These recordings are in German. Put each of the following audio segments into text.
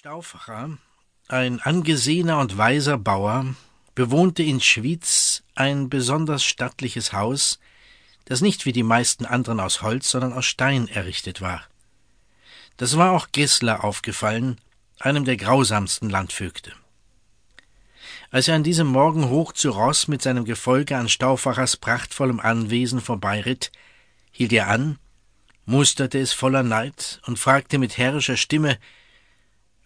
Stauffacher, ein angesehener und weiser Bauer, bewohnte in Schwyz ein besonders stattliches Haus, das nicht wie die meisten anderen aus Holz, sondern aus Stein errichtet war. Das war auch Gessler aufgefallen, einem der grausamsten Landvögte. Als er an diesem Morgen hoch zu Ross mit seinem Gefolge an Stauffachers prachtvollem Anwesen vorbeiritt, hielt er an, musterte es voller Neid und fragte mit herrischer Stimme,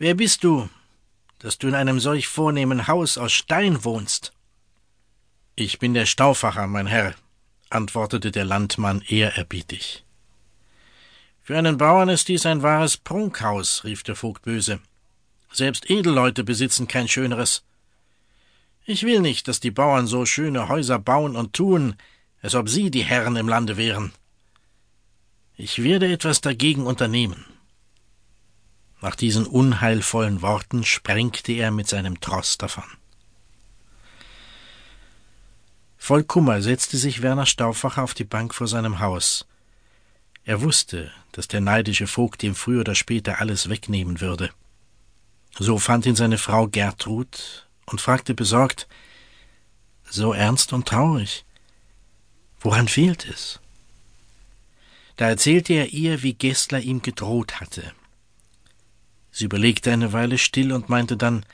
Wer bist du, dass du in einem solch vornehmen Haus aus Stein wohnst? Ich bin der Stauffacher, mein Herr, antwortete der Landmann ehrerbietig. Für einen Bauern ist dies ein wahres Prunkhaus, rief der Vogt böse. Selbst Edelleute besitzen kein schöneres. Ich will nicht, dass die Bauern so schöne Häuser bauen und tun, als ob sie die Herren im Lande wären. Ich werde etwas dagegen unternehmen. Nach diesen unheilvollen Worten sprengte er mit seinem Tross davon. Voll Kummer setzte sich Werner Stauffacher auf die Bank vor seinem Haus. Er wusste, dass der neidische Vogt ihm früher oder später alles wegnehmen würde. So fand ihn seine Frau Gertrud und fragte besorgt So ernst und traurig. Woran fehlt es? Da erzählte er ihr, wie Gessler ihm gedroht hatte, Sie überlegte eine Weile still und meinte dann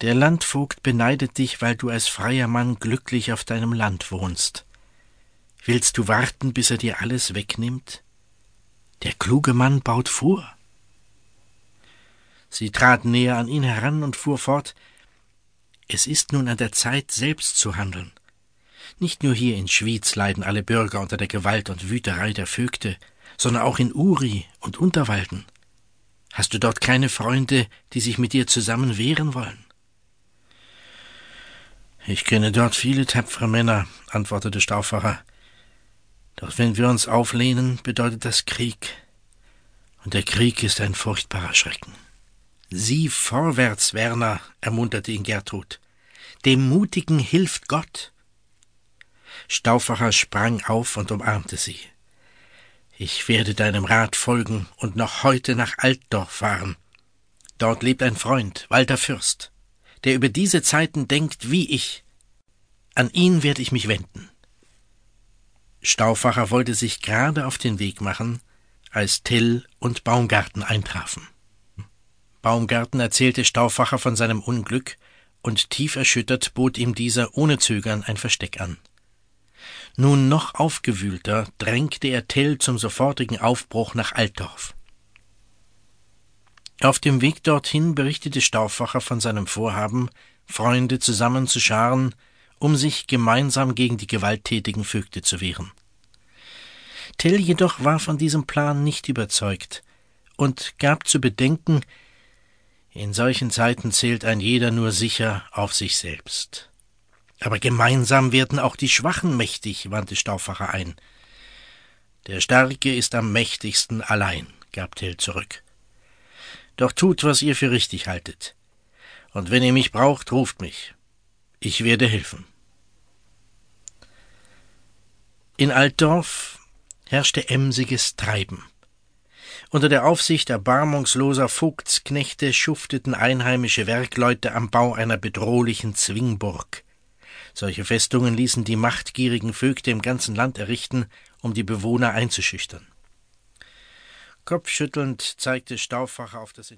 Der Landvogt beneidet dich, weil du als freier Mann glücklich auf deinem Land wohnst. Willst du warten, bis er dir alles wegnimmt? Der kluge Mann baut vor. Sie trat näher an ihn heran und fuhr fort Es ist nun an der Zeit, selbst zu handeln. Nicht nur hier in Schwyz leiden alle Bürger unter der Gewalt und Wüterei der Vögte, sondern auch in Uri und Unterwalden. Hast du dort keine Freunde, die sich mit dir zusammen wehren wollen? Ich kenne dort viele tapfere Männer, antwortete Stauffacher. Doch wenn wir uns auflehnen, bedeutet das Krieg. Und der Krieg ist ein furchtbarer Schrecken. Sieh vorwärts, Werner, ermunterte ihn Gertrud. Dem Mutigen hilft Gott. Stauffacher sprang auf und umarmte sie. Ich werde deinem Rat folgen und noch heute nach Altdorf fahren. Dort lebt ein Freund, Walter Fürst, der über diese Zeiten denkt wie ich. An ihn werde ich mich wenden. Stauffacher wollte sich gerade auf den Weg machen, als Till und Baumgarten eintrafen. Baumgarten erzählte Stauffacher von seinem Unglück, und tief erschüttert bot ihm dieser ohne Zögern ein Versteck an. Nun noch aufgewühlter drängte er Tell zum sofortigen Aufbruch nach Altdorf. Auf dem Weg dorthin berichtete Stauffacher von seinem Vorhaben, Freunde zusammenzuscharen, um sich gemeinsam gegen die gewalttätigen Vögte zu wehren. Tell jedoch war von diesem Plan nicht überzeugt und gab zu bedenken, in solchen Zeiten zählt ein jeder nur sicher auf sich selbst. Aber gemeinsam werden auch die Schwachen mächtig, wandte Stauffacher ein. Der Starke ist am mächtigsten allein, gab Tell zurück. Doch tut, was ihr für richtig haltet. Und wenn ihr mich braucht, ruft mich. Ich werde helfen. In Altdorf herrschte emsiges Treiben. Unter der Aufsicht erbarmungsloser Vogtsknechte schufteten einheimische Werkleute am Bau einer bedrohlichen Zwingburg. Solche Festungen ließen die machtgierigen Vögte im ganzen Land errichten, um die Bewohner einzuschüchtern. Kopfschüttelnd zeigte Stauffacher auf das